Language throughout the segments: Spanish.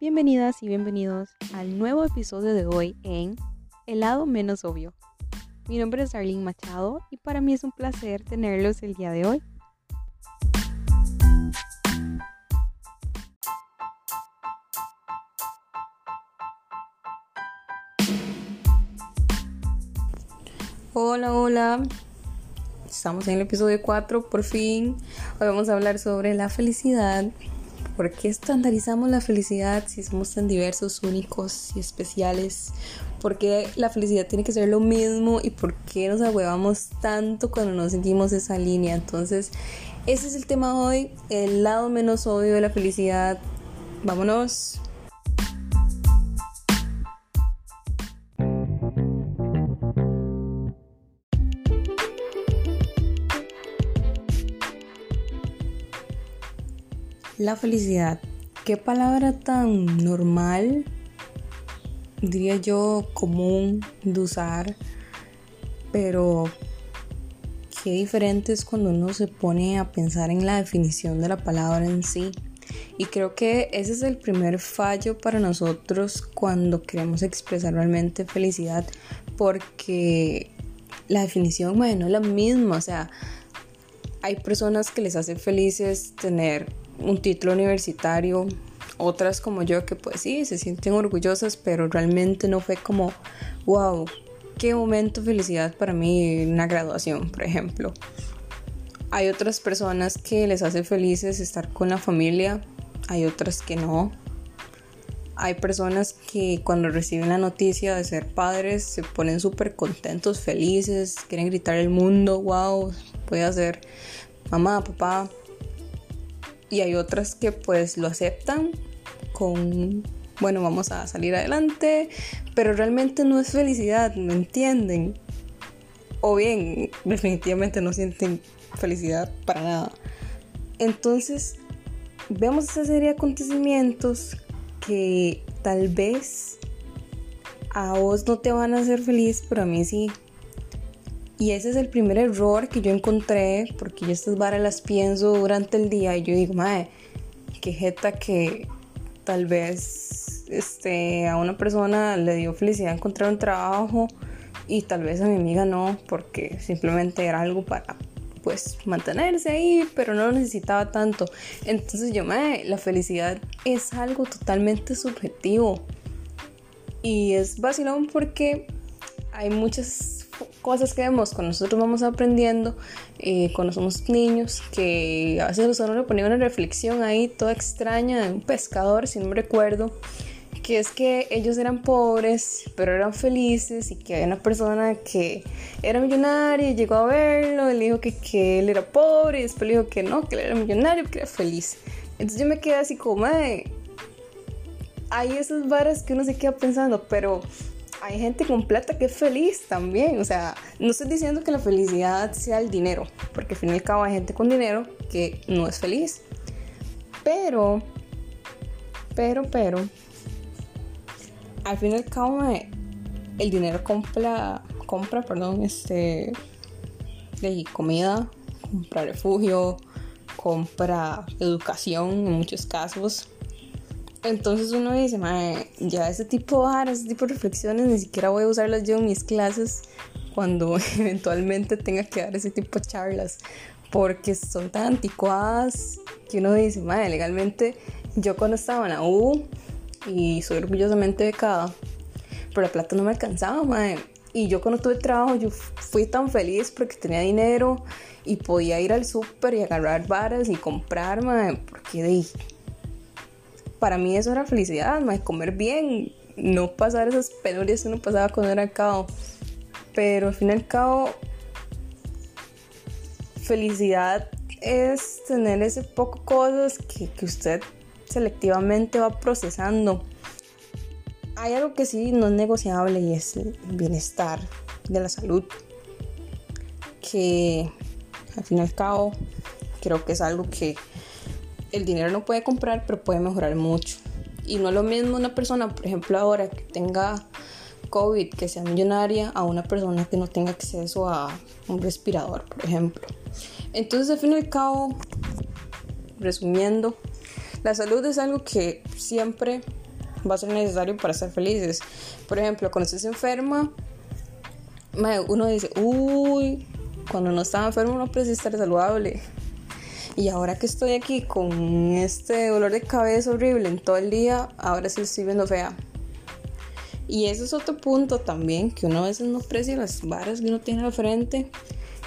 Bienvenidas y bienvenidos al nuevo episodio de hoy en El lado menos obvio. Mi nombre es Arlene Machado y para mí es un placer tenerlos el día de hoy. Hola, hola. Estamos en el episodio 4, por fin. Hoy vamos a hablar sobre la felicidad ¿Por qué estandarizamos la felicidad si somos tan diversos, únicos y especiales? ¿Por qué la felicidad tiene que ser lo mismo? ¿Y por qué nos ahuevamos tanto cuando nos sentimos esa línea? Entonces, ese es el tema de hoy, el lado menos obvio de la felicidad. Vámonos. La felicidad. Qué palabra tan normal, diría yo, común de usar, pero qué diferente es cuando uno se pone a pensar en la definición de la palabra en sí. Y creo que ese es el primer fallo para nosotros cuando queremos expresar realmente felicidad, porque la definición, bueno, no es la misma, o sea, hay personas que les hace felices tener un título universitario, otras como yo que pues sí, se sienten orgullosas, pero realmente no fue como, wow, qué momento felicidad para mí una graduación, por ejemplo. Hay otras personas que les hace felices estar con la familia, hay otras que no. Hay personas que cuando reciben la noticia de ser padres se ponen súper contentos, felices, quieren gritar el mundo, wow, voy a ser mamá, papá, y hay otras que pues lo aceptan con, bueno, vamos a salir adelante, pero realmente no es felicidad, ¿me entienden? O bien, definitivamente no sienten felicidad para nada. Entonces, vemos esa serie de acontecimientos que tal vez a vos no te van a hacer feliz, pero a mí sí. Y ese es el primer error que yo encontré, porque yo estas varas las pienso durante el día y yo digo, madre, qué jeta que tal vez este, a una persona le dio felicidad encontrar un trabajo y tal vez a mi amiga no, porque simplemente era algo para pues mantenerse ahí, pero no lo necesitaba tanto. Entonces yo, madre, la felicidad es algo totalmente subjetivo. Y es vacilón porque hay muchas cosas que vemos cuando nosotros vamos aprendiendo, eh, cuando somos niños, que a veces uno le ponía una reflexión ahí toda extraña de un pescador, si no me recuerdo, que es que ellos eran pobres, pero eran felices y que había una persona que era millonaria y llegó a verlo, y le dijo que, que él era pobre y después le dijo que no, que él era millonario, que era feliz. Entonces yo me quedé así como, hay esas varas que uno se queda pensando, pero hay gente con plata que es feliz también. O sea, no estoy diciendo que la felicidad sea el dinero, porque al fin y al cabo hay gente con dinero que no es feliz. Pero, pero, pero, al fin y al cabo el dinero compra, compra, perdón, este, comida, compra refugio, compra educación en muchos casos. Entonces uno dice, ya ese tipo de ese tipo de reflexiones, ni siquiera voy a usarlas yo en mis clases cuando eventualmente tenga que dar ese tipo de charlas, porque son tan anticuadas que uno dice, madre, legalmente yo cuando estaba en la U y soy orgullosamente becada, pero la plata no me alcanzaba, madre. Y yo cuando tuve trabajo, yo fui tan feliz porque tenía dinero y podía ir al súper y agarrar varas y comprar, madre, porque de para mí eso era felicidad, comer bien, no pasar esas penurias que uno pasaba cuando era cabo. Pero al fin y al cabo, felicidad es tener ese poco cosas que, que usted selectivamente va procesando. Hay algo que sí no es negociable y es el bienestar de la salud. Que al fin y al cabo creo que es algo que el dinero no puede comprar, pero puede mejorar mucho. Y no es lo mismo una persona, por ejemplo, ahora que tenga COVID, que sea millonaria, a una persona que no tenga acceso a un respirador, por ejemplo. Entonces, al fin y al cabo, resumiendo, la salud es algo que siempre va a ser necesario para estar felices. Por ejemplo, cuando estés enferma, uno dice, uy, cuando no estaba enfermo no precisa estar saludable. Y ahora que estoy aquí con este dolor de cabeza horrible en todo el día, ahora sí estoy viendo fea. Y ese es otro punto también, que uno a veces no aprecia las varas que uno tiene al frente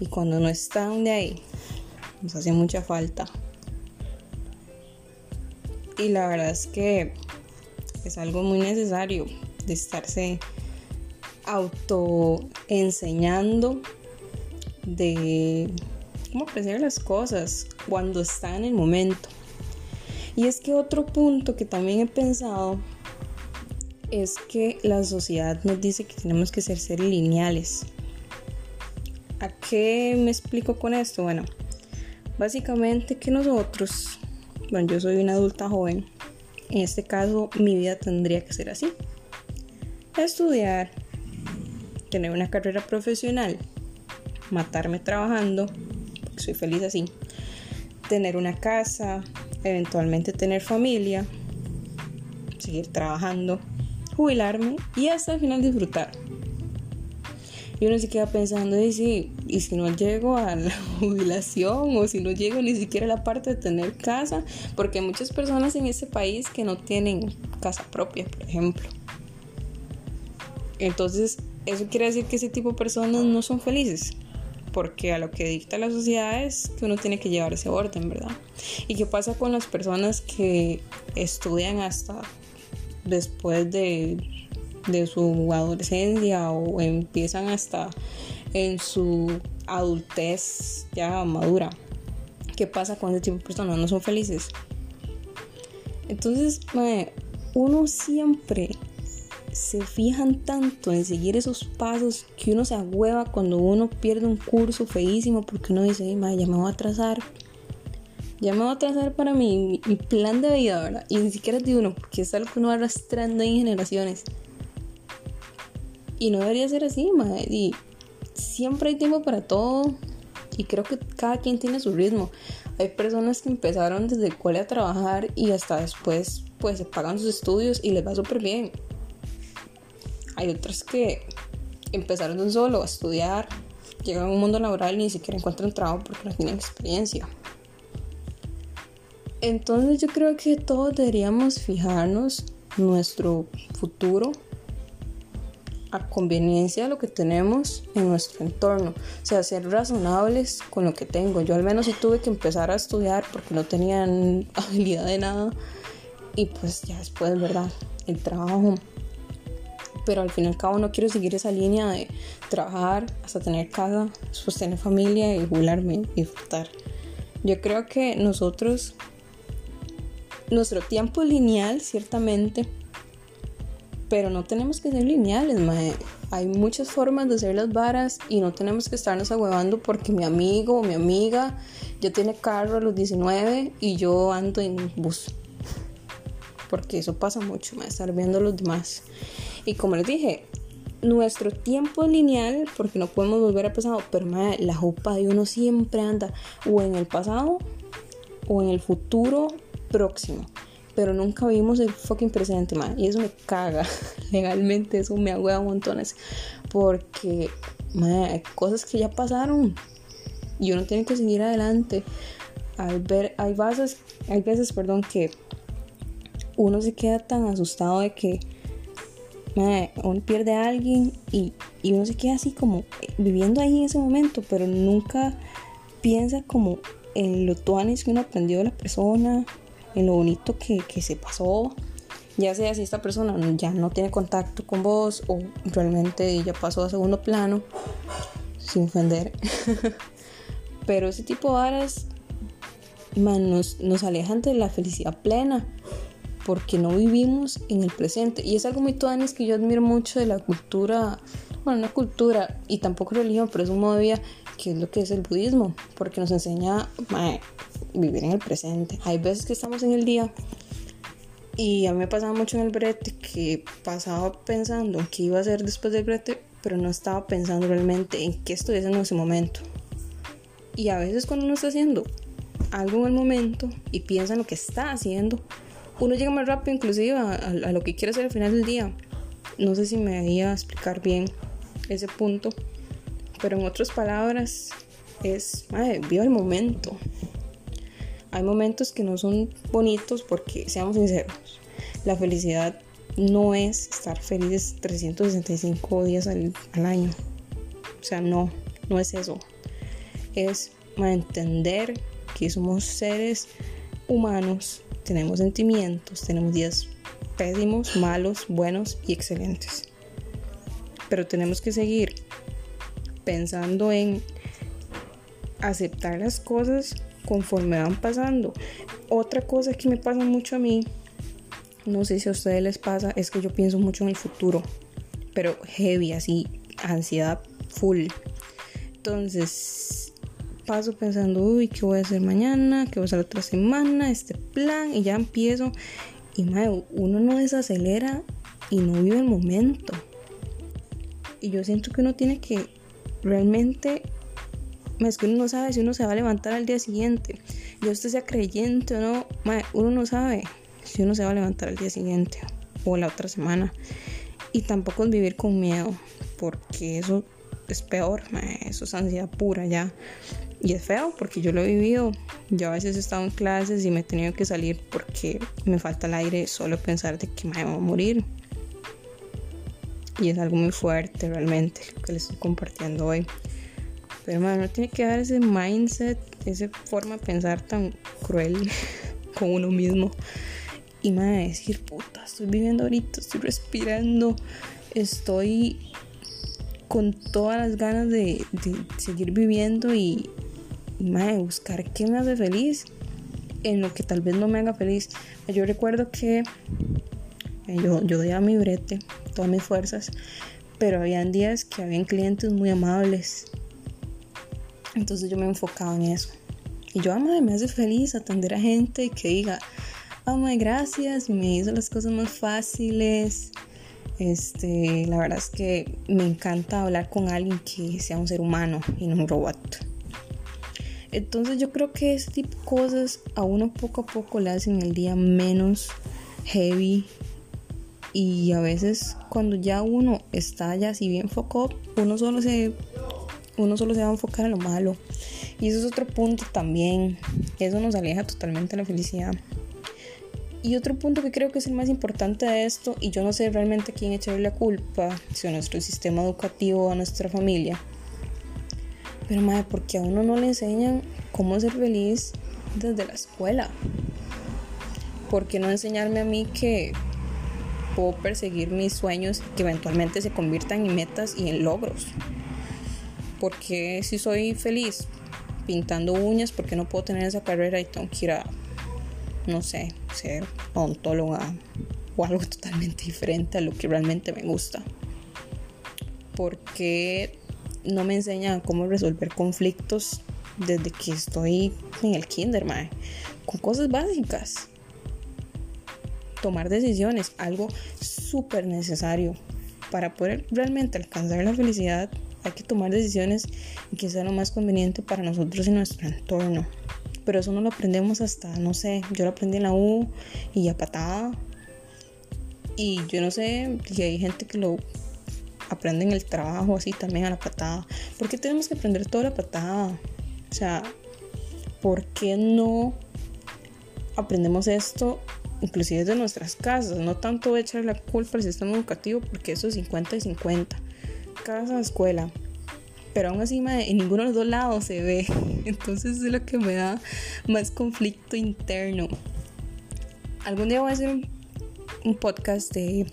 y cuando no están de ahí, nos hace mucha falta. Y la verdad es que es algo muy necesario de estarse auto enseñando de cómo apreciar las cosas cuando está en el momento. Y es que otro punto que también he pensado es que la sociedad nos dice que tenemos que ser, ser lineales. ¿A qué me explico con esto? Bueno, básicamente que nosotros, bueno, yo soy una adulta joven, en este caso mi vida tendría que ser así. Estudiar, tener una carrera profesional, matarme trabajando, soy feliz así, tener una casa, eventualmente tener familia, seguir trabajando, jubilarme y hasta el final disfrutar. Y uno se queda pensando, y si, y si no llego a la jubilación o si no llego ni siquiera a la parte de tener casa, porque hay muchas personas en este país que no tienen casa propia, por ejemplo. Entonces, eso quiere decir que ese tipo de personas no son felices, porque a lo que dicta la sociedad es que uno tiene que llevar ese orden, ¿verdad? ¿Y qué pasa con las personas que estudian hasta después de, su adolescencia o empiezan hasta en su adultez ya madura. ¿Qué pasa con ese tipo de personas? No son felices. Entonces, uno siempre se fijan tanto en seguir esos pasos que uno se agüeva cuando uno pierde un curso feísimo porque uno dice, ya me voy a atrasar ya me voy a trazar para mi, plan de vida, ¿verdad? Y ni siquiera es de uno, porque es algo que uno va arrastrando en generaciones. Y no debería ser así, madre. Y siempre hay tiempo para todo. Y creo que cada quien tiene su ritmo. Hay personas que empezaron desde el cole a trabajar y hasta después pues se pagan sus estudios y les va súper bien. Hay otras que empezaron de un solo a estudiar, llegan a un mundo laboral y ni siquiera encuentran trabajo porque no tienen experiencia. Entonces yo creo que todos deberíamos fijarnos nuestro futuro a conveniencia de lo que tenemos en nuestro entorno. O sea, ser razonables con lo que tengo. Yo al menos sí tuve que empezar a estudiar porque no tenían habilidad de nada. Y pues ya después, ¿verdad? El trabajo. Pero al fin y al cabo no quiero seguir esa línea de trabajar hasta tener casa, sostener familia y jubilarme y disfrutar. Yo creo que nosotros nuestro tiempo es lineal, ciertamente, pero no tenemos que ser lineales, mae. Hay muchas formas de hacer las varas y no tenemos que estarnos ahuevando porque mi amigo o mi amiga ya tiene carro a los 19 y yo ando en bus. Porque eso pasa mucho, mae, estar viendo a los demás. Y como les dije, nuestro tiempo es lineal porque no podemos volver al pasado, pero mae, la jupa de uno siempre anda o en el pasado o en el futuro próximo. Pero nunca vimos el fucking presente, man. Y eso me caga. Legalmente eso me agüea montones. Porque, man, hay cosas que ya pasaron. Y uno tiene que seguir adelante. Al ver, hay veces, hay veces, perdón, que uno se queda tan asustado de que man, uno pierde a alguien y, y uno se queda así como viviendo ahí en ese momento, pero nunca piensa como en lo tuanes que uno aprendió de la persona en lo bonito que, se pasó, ya sea si esta persona ya no tiene contacto con vos o realmente ya pasó a segundo plano, sin ofender. Pero ese tipo de varas nos, nos alejan de la felicidad plena porque no vivimos en el presente. Y es algo muy tuanis que yo admiro mucho de la cultura, bueno, no cultura y tampoco religión, pero es un modo de vida que es lo que es el budismo, porque nos enseña vivir en el presente. Hay veces que estamos en el día y a mí me pasaba mucho en el brete que pasaba pensando en qué iba a hacer después del brete, pero no estaba pensando realmente en qué estoy haciendo en ese momento. Y a veces cuando uno está haciendo algo en el momento y piensa en lo que está haciendo, uno llega más rápido inclusive a, lo que quiere hacer al final del día. No sé si me iba a explicar bien ese punto, pero en otras palabras es, madre, viva el momento. Hay momentos que no son bonitos porque, seamos sinceros, la felicidad no es estar felices 365 días al, año. O sea, no, no es eso. Es entender que somos seres humanos, tenemos sentimientos, tenemos días pésimos, malos, buenos y excelentes. Pero tenemos que seguir pensando en aceptar las cosas conforme van pasando. Otra cosa que me pasa mucho a mí, no sé si a ustedes les pasa, es que yo pienso mucho en el futuro, pero heavy, así, ansiedad full. Entonces, paso pensando, uy, ¿qué voy a hacer mañana? ¿Qué voy a hacer otra semana? Este plan, y ya empiezo. Y madre, uno no desacelera y no vive el momento. Y yo siento que uno tiene que realmente es que uno no sabe si uno se va a levantar al día siguiente. Y usted sea creyente o no, uno no sabe si uno se va a levantar al día siguiente o la otra semana. Y tampoco es vivir con miedo, porque eso es peor, eso es ansiedad pura ya. Y es feo porque yo lo he vivido. Yo a veces he estado en clases y me he tenido que salir porque me falta el aire solo pensar de que me voy a morir. Y es algo muy fuerte realmente lo que les estoy compartiendo hoy. Pero no tiene que dar ese mindset, esa forma de pensar tan cruel con uno mismo. Y me decir, puta, estoy viviendo ahorita, estoy respirando, estoy con todas las ganas de, seguir viviendo y, y buscar qué me hace feliz en lo que tal vez no me haga feliz. Yo recuerdo que yo, yo a mi brete, todas mis fuerzas, pero habían días que habían clientes muy amables entonces yo me enfocaba en eso. Y yo, ama, me hace feliz atender a gente que diga, oh my gracias, me hizo las cosas más fáciles. Este, la verdad es que me encanta hablar con alguien que sea un ser humano y no un robot. Entonces yo creo que ese tipo de cosas a uno poco a poco le hacen el día menos heavy y a veces cuando ya uno está ya así bien focado, uno solo se uno solo se va a enfocar en lo malo. Y eso es otro punto también. Eso nos aleja totalmente de la felicidad. Y otro punto que creo que es el más importante de esto, y yo no sé realmente quién echarle la culpa, si a nuestro sistema educativo o a nuestra familia. Pero madre, porque a uno no le enseñan cómo ser feliz desde la escuela. ¿Por qué no enseñarme a mí que puedo perseguir mis sueños que eventualmente se conviertan en metas y en logros? porque si soy feliz pintando uñas, porque no puedo tener esa carrera y tengo que ir a, no sé, ser odontóloga o algo totalmente diferente a lo que realmente me gusta? Porque no me enseñan cómo resolver conflictos desde que estoy en el kinder, con cosas básicas. Tomar decisiones, algo súper necesario para poder realmente alcanzar la felicidad hay que tomar decisiones que sea lo más conveniente para nosotros y nuestro entorno. Pero eso no lo aprendemos hasta, no sé, yo lo aprendí en la U y a patada. Y yo no sé, y hay gente que lo aprende en el trabajo así también a la patada. ¿Por qué tenemos que aprender toda la patada? O sea, ¿por qué no aprendemos esto inclusive de nuestras casas? No tanto echar la culpa al sistema educativo porque eso es 50 y 50 casa, escuela. Pero aún así en ninguno de los dos lados se ve. Entonces es lo que me da más conflicto interno. Algún día voy a hacer un, podcast de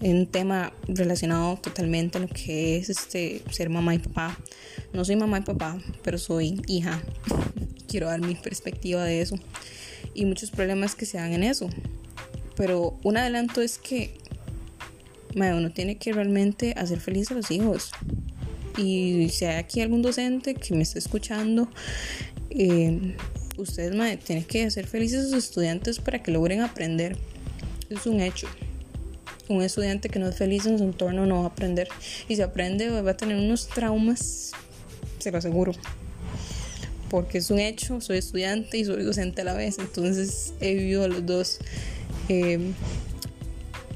un tema relacionado totalmente a lo que es este ser mamá y papá. No soy mamá y papá, pero soy hija. Quiero dar mi perspectiva de eso y muchos problemas que se dan en eso. Pero un adelanto es que uno tiene que realmente hacer feliz a los hijos. Y si hay aquí algún docente que me está escuchando, eh, ustedes tienen que hacer felices a sus estudiantes para que logren aprender. Es un hecho. Un estudiante que no es feliz en su entorno no va a aprender. Y si aprende va a tener unos traumas, se lo aseguro. porque es un hecho, soy estudiante y soy docente a la vez, entonces he vivido los dos, em,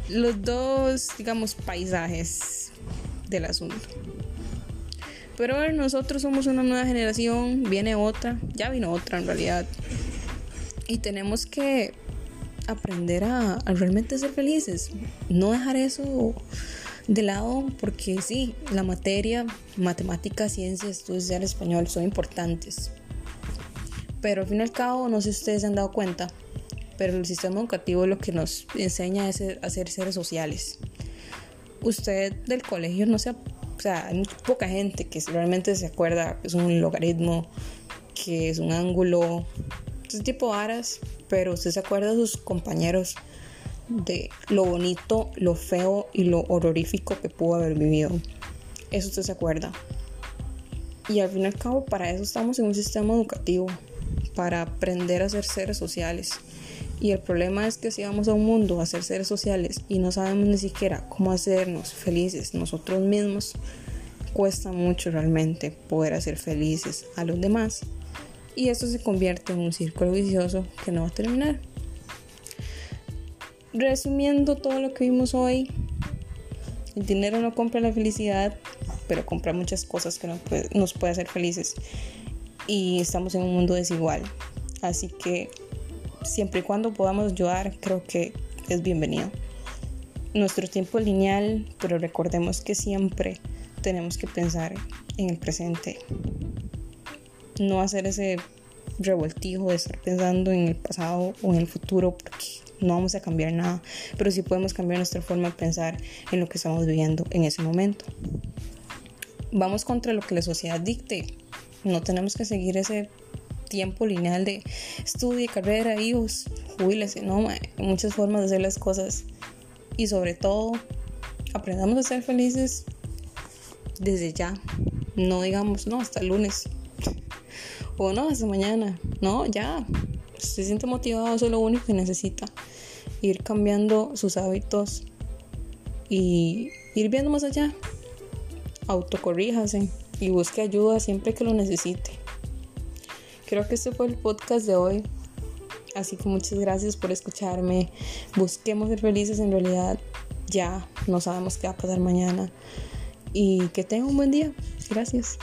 los dos, digamos, paisajes del asunto. Pero nosotros somos una nueva generación, viene otra, ya vino otra en realidad. Y tenemos que aprender a, a realmente ser felices, no dejar eso de lado porque sí, la materia, matemática, ciencia, estudios del español son importantes. Pero al fin y al cabo, no sé si ustedes se han dado cuenta, pero el sistema educativo lo que nos enseña es a ser seres sociales. Usted del colegio no se... O sea, hay poca gente que realmente se acuerda que es un logaritmo, que es un ángulo, ese tipo de aras, pero usted se acuerda de sus compañeros de lo bonito, lo feo y lo horrorífico que pudo haber vivido. Eso usted se acuerda. Y al fin y al cabo, para eso estamos en un sistema educativo, para aprender a ser seres sociales. Y el problema es que si vamos a un mundo a ser seres sociales y no sabemos ni siquiera cómo hacernos felices nosotros mismos, cuesta mucho realmente poder hacer felices a los demás. Y eso se convierte en un círculo vicioso que no va a terminar. Resumiendo todo lo que vimos hoy, el dinero no compra la felicidad, pero compra muchas cosas que nos puede, hacer felices. Y estamos en un mundo desigual. Así que siempre y cuando podamos ayudar, creo que es bienvenido. Nuestro tiempo es lineal, pero recordemos que siempre tenemos que pensar en el presente. No hacer ese revoltijo de estar pensando en el pasado o en el futuro, porque no vamos a cambiar nada, pero sí podemos cambiar nuestra forma de pensar en lo que estamos viviendo en ese momento. Vamos contra lo que la sociedad dicte. No tenemos que seguir ese tiempo lineal de estudio, carrera, hijos, jubílese. No, muchas formas de hacer las cosas. Y sobre todo, aprendamos a ser felices desde ya. No digamos, no, hasta el lunes. O no, hasta mañana. No, ya. Se siente motivado, eso es lo único que necesita ir cambiando sus hábitos y ir viendo más allá. Autocorríjase y busque ayuda siempre que lo necesite. Creo que este fue el podcast de hoy. Así que muchas gracias por escucharme. Busquemos ser felices en realidad. Ya no sabemos qué va a pasar mañana. Y que tengan un buen día. Gracias.